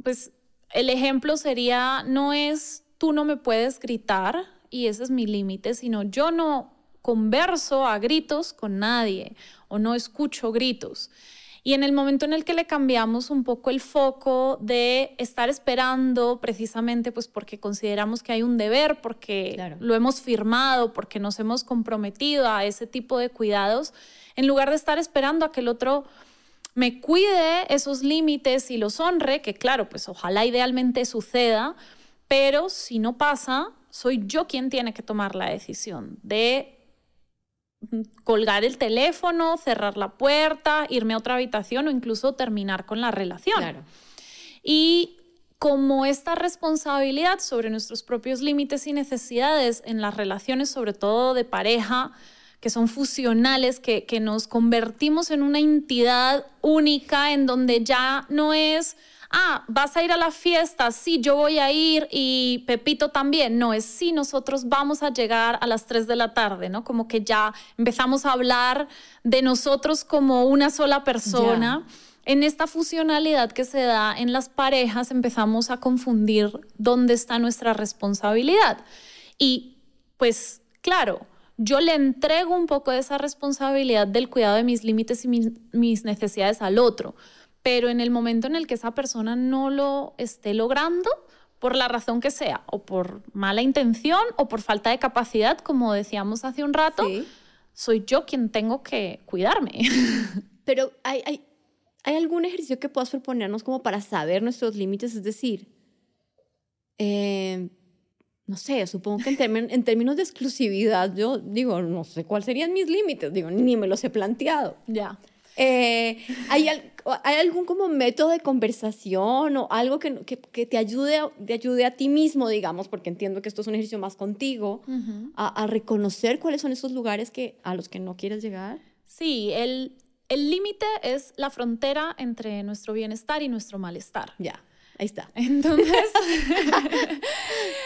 pues, el ejemplo sería, no es tú no me puedes gritar y ese es mi límite, sino yo no converso a gritos con nadie o no escucho gritos. Y en el momento en el que le cambiamos un poco el foco de estar esperando precisamente pues porque consideramos que hay un deber, porque lo hemos firmado, porque nos hemos comprometido a ese tipo de cuidados, en lugar de estar esperando a que el otro me cuide esos límites y los honre, que claro, pues ojalá idealmente suceda, pero si no pasa, soy yo quien tiene que tomar la decisión de colgar el teléfono, cerrar la puerta, irme a otra habitación o incluso terminar con la relación. Y como esta responsabilidad sobre nuestros propios límites y necesidades en las relaciones, sobre todo de pareja, que son fusionales, que, que nos convertimos en una entidad única en donde ya no es ah, vas a ir a la fiesta, sí, yo voy a ir y Pepito también. No, es sí, nosotros vamos a llegar a las 3 de la tarde, ¿no? Como que ya empezamos a hablar de nosotros como una sola persona. En esta fusionalidad que se da en las parejas empezamos a confundir dónde está nuestra responsabilidad. Y pues claro, yo le entrego un poco de esa responsabilidad del cuidado de mis límites y mis necesidades al otro. Pero en el momento en el que esa persona no lo esté logrando, por la razón que sea, o por mala intención o por falta de capacidad, como decíamos hace un rato, soy yo quien tengo que cuidarme. Pero hay, hay, hay, algún ejercicio que puedas proponernos como para saber nuestros límites, es decir, eh, no sé, supongo que en, en, términos de exclusividad, yo digo, no sé cuáles serían mis límites, digo, ni me los he planteado. Ya. Eh, ¿hay, ¿Hay algún como método de conversación o algo que, que, te, ayude, te ayude a ti mismo, digamos, porque entiendo que esto es un ejercicio más contigo, a, reconocer cuáles son esos lugares que, a los que no quieres llegar? Sí, el límite es la frontera entre nuestro bienestar y nuestro malestar. Ya. Ahí está. Entonces,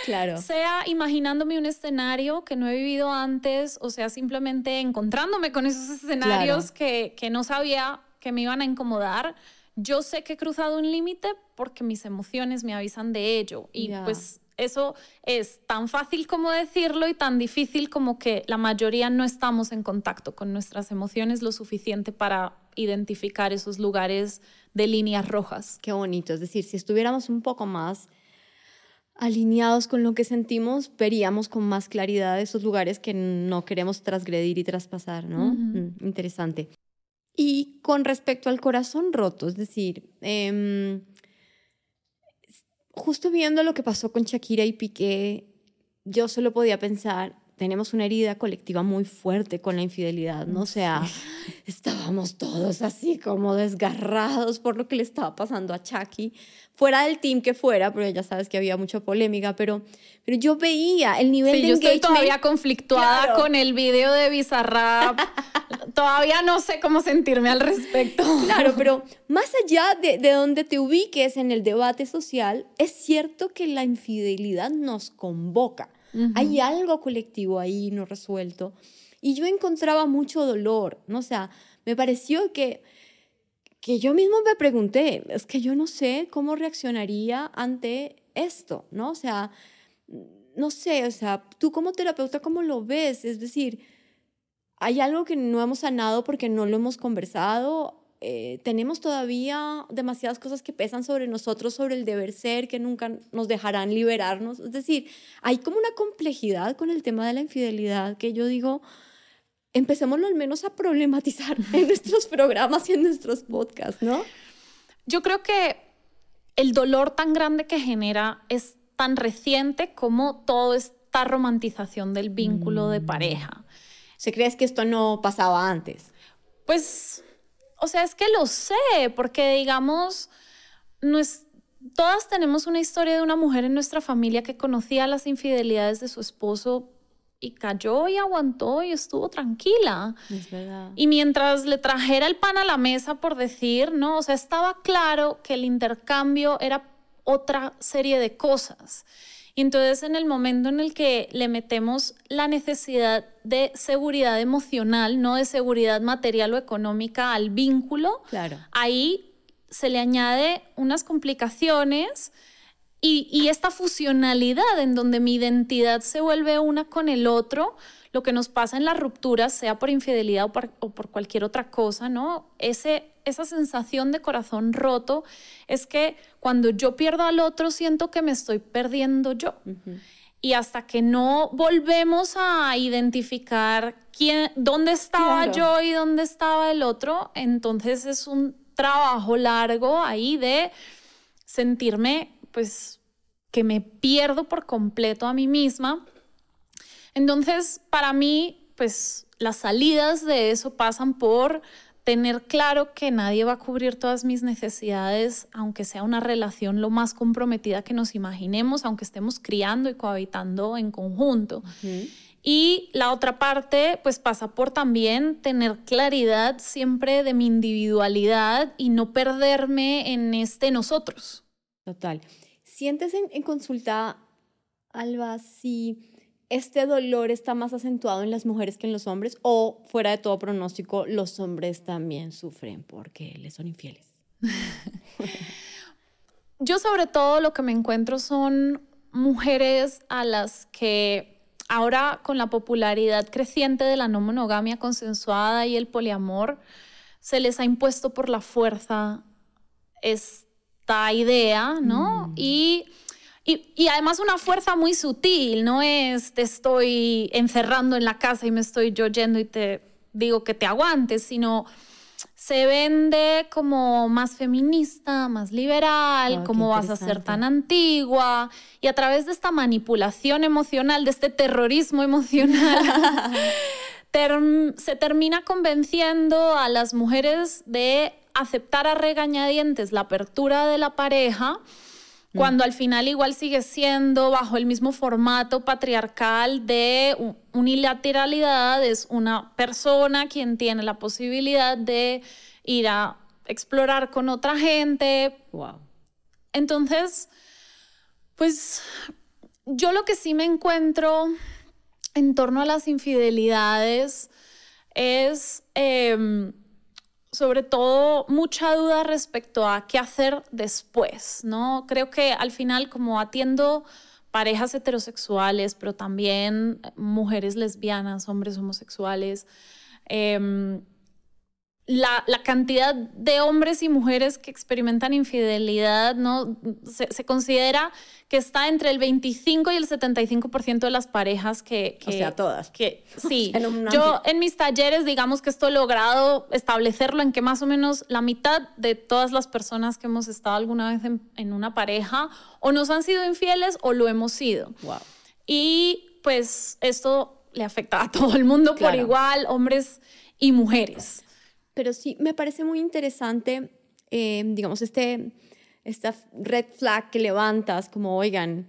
claro. Sea imaginándome un escenario que no he vivido antes, o sea, simplemente encontrándome con esos escenarios que, que no sabía que me iban a incomodar. Yo sé que he cruzado un límite porque mis emociones me avisan de ello. Y pues eso es tan fácil como decirlo y tan difícil como que la mayoría no estamos en contacto con nuestras emociones lo suficiente para identificar esos lugares de líneas rojas. Qué bonito, es decir, si estuviéramos un poco más alineados con lo que sentimos, veríamos con más claridad esos lugares que no queremos transgredir y traspasar, ¿no? Mm, interesante. Y con respecto al corazón roto, es decir, em, justo viendo lo que pasó con Shakira y Piqué, yo solo podía pensar, tenemos una herida colectiva muy fuerte con la infidelidad, ¿no? O sea, estábamos todos así como desgarrados por lo que le estaba pasando a Chucky, fuera del team que fuera, pero ya sabes que había mucha polémica, pero, pero yo veía el nivel sí, de yo estoy todavía conflictuada con el video de Bizarrap. Todavía no sé cómo sentirme al respecto. Claro, pero más allá de, de donde te ubiques en el debate social, es cierto que la infidelidad nos convoca hay algo colectivo ahí no resuelto. Y yo encontraba mucho dolor, ¿no? O sea, me pareció que, que yo mismo me pregunté, es que yo no sé cómo reaccionaría ante esto, ¿no? O sea, no sé, o sea, tú como terapeuta, ¿cómo lo ves? Es decir, hay algo que no hemos sanado porque no lo hemos conversado, eh, tenemos todavía demasiadas cosas que pesan sobre nosotros, sobre el deber ser, que nunca nos dejarán liberarnos. Es decir, hay como una complejidad con el tema de la infidelidad que yo digo, empecémoslo al menos a problematizar en nuestros programas y en nuestros podcasts, ¿no? Yo creo que el dolor tan grande que genera es tan reciente como toda esta romantización del vínculo de mm. pareja. ¿Se crees que esto no pasaba antes? Pues, o sea, es que lo sé, porque digamos, no es, todas tenemos una historia de una mujer en nuestra familia que conocía las infidelidades de su esposo y cayó y aguantó y estuvo tranquila. Es verdad. Y mientras le trajera el pan a la mesa, por decir, ¿no? O sea, estaba claro que el intercambio era otra serie de cosas. Y entonces en el momento en el que le metemos la necesidad de seguridad emocional, no de seguridad material o económica al vínculo, claro. ahí se le añade unas complicaciones y, esta fusionalidad en donde mi identidad se vuelve una con el otro, lo que nos pasa en las rupturas, sea por infidelidad o por, cualquier otra cosa, ¿no? Ese, esa sensación de corazón roto es que cuando yo pierdo al otro siento que me estoy perdiendo yo. Y hasta que no volvemos a identificar quién, dónde estaba yo y dónde estaba el otro, entonces es un trabajo largo ahí de sentirme pues que me pierdo por completo a mí misma. Entonces, para mí, pues las salidas de eso pasan por tener claro que nadie va a cubrir todas mis necesidades, aunque sea una relación lo más comprometida que nos imaginemos, aunque estemos criando y cohabitando en conjunto. Y la otra parte, pues pasa por también tener claridad siempre de mi individualidad y no perderme en este nosotros. Total. ¿Sientes en, consulta, Alba, si este dolor está más acentuado en las mujeres que en los hombres o fuera de todo pronóstico, los hombres también sufren porque les son infieles? Yo sobre todo lo que me encuentro son mujeres a las que ahora con la popularidad creciente de la no monogamia consensuada y el poliamor, se les ha impuesto por la fuerza es esta idea, ¿no? Mm. Y, y, además una fuerza muy sutil, no es te estoy encerrando en la casa y me estoy yo yendo y te digo que te aguantes, sino se vende como más feminista, más liberal, ah, como vas a ser tan antigua, y a través de esta manipulación emocional, de este terrorismo emocional, se termina convenciendo a las mujeres de aceptar a regañadientes la apertura de la pareja, mm. cuando al final igual sigue siendo bajo el mismo formato patriarcal de unilateralidad, es una persona quien tiene la posibilidad de ir a explorar con otra gente. Wow. Entonces, pues yo lo que sí me encuentro en torno a las infidelidades es em, sobre todo mucha duda respecto a qué hacer después, ¿no? Creo que al final como atiendo parejas heterosexuales, pero también mujeres lesbianas, hombres homosexuales, eh, la, cantidad de hombres y mujeres que experimentan infidelidad, ¿no? Se, considera que está entre el 25 y el 75% de las parejas que, O sea, todas. Que, sí. Yo en mis talleres, digamos que esto he logrado establecerlo en que más o menos la mitad de todas las personas que hemos estado alguna vez en, una pareja o nos han sido infieles o lo hemos sido. Wow. Y pues esto le afecta a todo el mundo por igual, hombres y mujeres. Pero sí, me parece muy interesante, eh, digamos, este, esta red flag que levantas, como, oigan,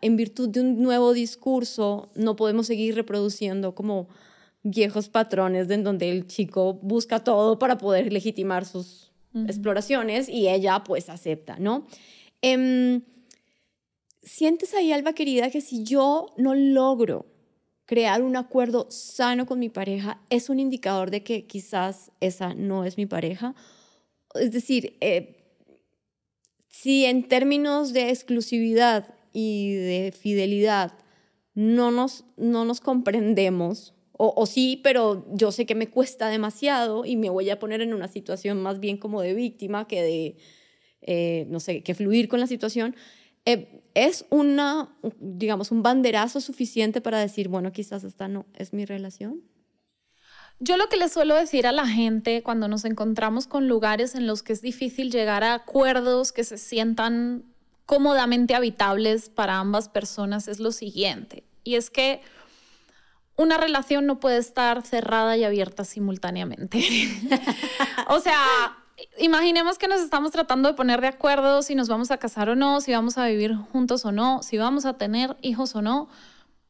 en virtud de un nuevo discurso, no podemos seguir reproduciendo como viejos patrones en donde el chico busca todo para poder legitimar sus exploraciones y ella pues acepta, ¿no? Em, ¿Sientes ahí, Alba querida, que si yo no logro crear un acuerdo sano con mi pareja es un indicador de que quizás esa no es mi pareja. Es decir, eh, si en términos de exclusividad y de fidelidad no nos, no nos comprendemos, o, sí, pero yo sé que me cuesta demasiado y me voy a poner en una situación más bien como de víctima que de, eh, no sé, que fluir con la situación, eh, es una, digamos, un banderazo suficiente para decir, bueno, quizás esta no es mi relación? Yo lo que le suelo decir a la gente cuando nos encontramos con lugares en los que es difícil llegar a acuerdos que se sientan cómodamente habitables para ambas personas es lo siguiente. Y es que una relación no puede estar cerrada y abierta simultáneamente. o sea, imaginemos que nos estamos tratando de poner de acuerdo si nos vamos a casar o no, si vamos a vivir juntos o no, si vamos a tener hijos o no.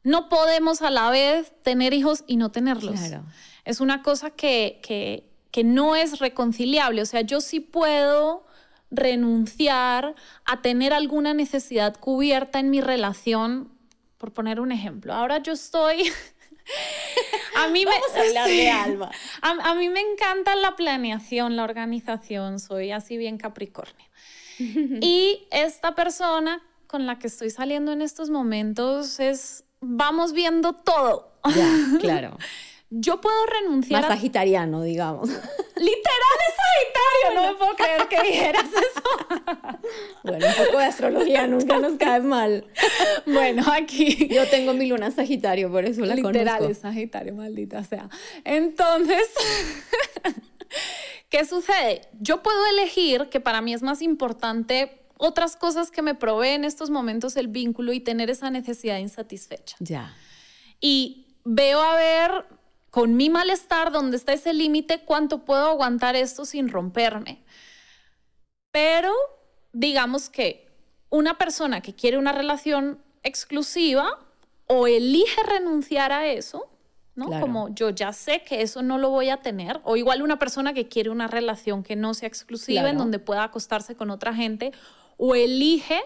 No podemos a la vez tener hijos y no tenerlos. Claro es una cosa que, que, que no es reconciliable. O sea, yo sí puedo renunciar a tener alguna necesidad cubierta en mi relación, por poner un ejemplo. Ahora yo estoy... a mí me, Alba. A, mí me encanta la planeación, la organización, soy así bien Capricornio. y esta persona con la que estoy saliendo en estos momentos es, vamos viendo todo. Ya, claro yo puedo renunciar. Más sagitariano, digamos. Literal es sagitario, no me puedo creer que dijeras eso. bueno, un poco de astrología nunca nos cae mal. Bueno, aquí. Yo tengo mi luna sagitario, por eso la Literal conozco. es sagitario, maldita sea. Entonces. ¿Qué sucede? Yo puedo elegir que para mí es más importante otras cosas que me proveen en estos momentos el vínculo y tener esa necesidad insatisfecha. Ya. Y veo a ver con mi malestar, donde está ese límite, cuánto puedo aguantar esto sin romperme. Pero digamos que una persona que quiere una relación exclusiva o elige renunciar a eso, ¿no? Como yo ya sé que eso no lo voy a tener, o igual una persona que quiere una relación que no sea exclusiva, en donde pueda acostarse con otra gente, o elige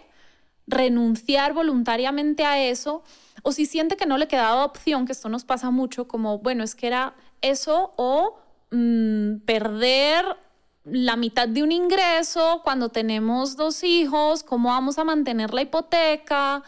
renunciar voluntariamente a eso, o si siente que no le quedaba opción, que esto nos pasa mucho, como, bueno, es que era eso o mm, perder la mitad de un ingreso cuando tenemos dos hijos, cómo vamos a mantener la hipoteca.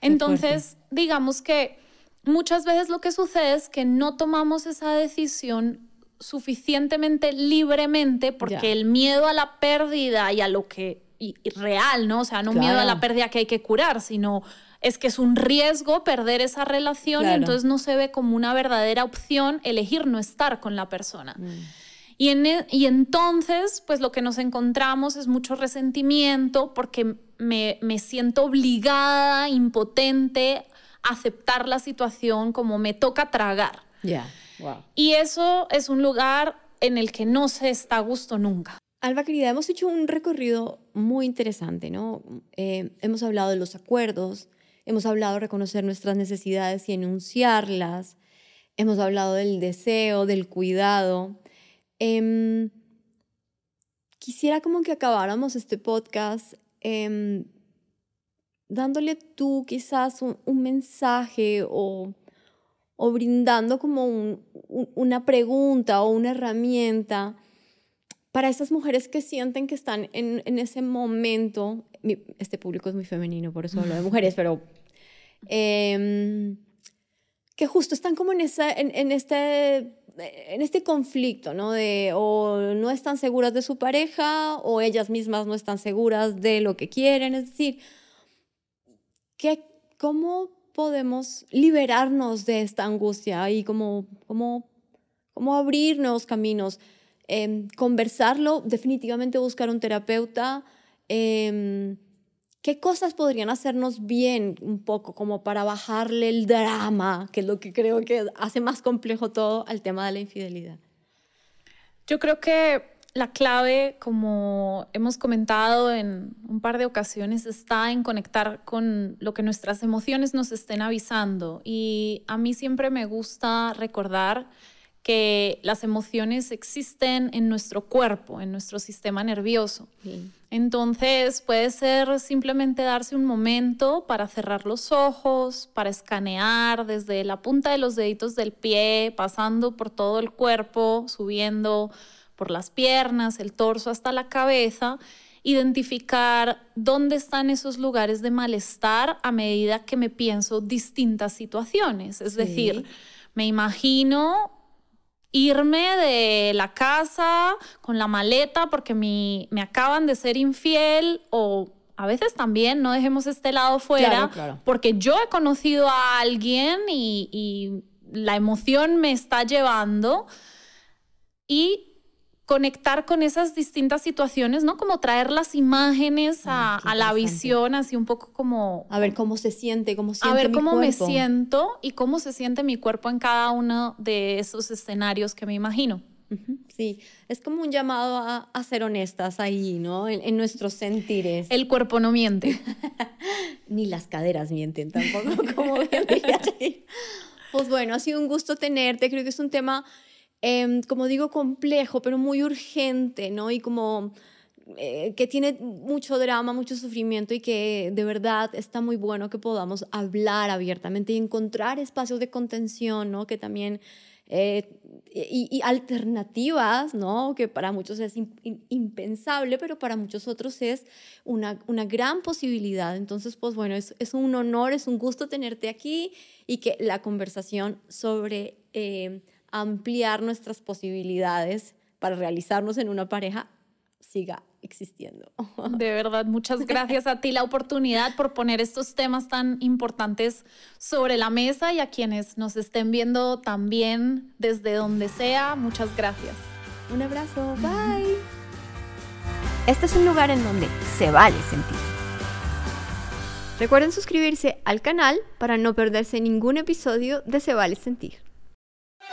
Entonces, digamos que muchas veces lo que sucede es que no tomamos esa decisión suficientemente libremente porque el miedo a la pérdida y a lo que y, real, ¿no? O sea, no miedo a la pérdida que hay que curar, sino es que es un riesgo perder esa relación y entonces no se ve como una verdadera opción elegir no estar con la persona. Mm. Y, en, e, y entonces, pues lo que nos encontramos es mucho resentimiento porque me, me siento obligada, impotente, a aceptar la situación como me toca tragar. Wow. Y eso es un lugar en el que no se está a gusto nunca. Alba, querida, hemos hecho un recorrido muy interesante, ¿no? Eh, hemos hablado de los acuerdos, hemos hablado de reconocer nuestras necesidades y enunciarlas, hemos hablado del deseo, del cuidado. Em, quisiera como que acabáramos este podcast em, dándole tú quizás un, mensaje o, brindando como una pregunta o una herramienta para esas mujeres que sienten que están en ese momento, este público es muy femenino, por eso hablo de mujeres, pero em, que justo están como en, esa, en, en, este, en este conflicto, ¿no? De o no están seguras de su pareja o ellas mismas no están seguras de lo que quieren, es decir, que, ¿cómo podemos liberarnos de esta angustia y cómo, cómo, cómo abrir nuevos caminos? Em, conversarlo, definitivamente buscar un terapeuta. Em, ¿Qué cosas podrían hacernos bien un poco como para bajarle el drama, que es lo que creo que hace más complejo todo al tema de la infidelidad? Yo creo que la clave, como hemos comentado en un par de ocasiones, está en conectar con lo que nuestras emociones nos estén avisando. Y a mí siempre me gusta recordar que las emociones existen en nuestro cuerpo, en nuestro sistema nervioso. Entonces puede ser simplemente darse un momento para cerrar los ojos, para escanear desde la punta de los deditos del pie, pasando por todo el cuerpo, subiendo por las piernas, el torso hasta la cabeza, identificar dónde están esos lugares de malestar a medida que me pienso distintas situaciones. Es decir, me imagino irme de la casa con la maleta porque me acaban de ser infiel o a veces también no dejemos este lado fuera porque yo he conocido a alguien y, la emoción me está llevando y conectar con esas distintas situaciones, ¿no? Como traer las imágenes a, la visión, así un poco como... A ver cómo se siente, cómo siente A ver cómo me siento y cómo se siente mi cuerpo en cada uno de esos escenarios que me imagino. Sí, es como un llamado a, ser honestas ahí, ¿no? En, nuestros sentires. El cuerpo no miente. Ni las caderas mienten tampoco, como bien Pues bueno, ha sido un gusto tenerte. Creo que es un tema, em, como digo, complejo, pero muy urgente, ¿no? Y como eh, que tiene mucho drama, mucho sufrimiento y que de verdad está muy bueno que podamos hablar abiertamente y encontrar espacios de contención, ¿no? Que también eh, y, alternativas, ¿no? Que para muchos es impensable, pero para muchos otros es una, una gran posibilidad. Entonces, pues bueno, es, es, un honor, es un gusto tenerte aquí y que la conversación sobre eh, ampliar nuestras posibilidades para realizarnos en una pareja siga existiendo. De verdad, muchas gracias a ti la oportunidad por poner estos temas tan importantes sobre la mesa y a quienes nos estén viendo también desde donde sea. Muchas gracias. Un abrazo, bye. Este es un lugar en donde se vale sentir. Recuerden suscribirse al canal para no perderse ningún episodio de Se vale sentir.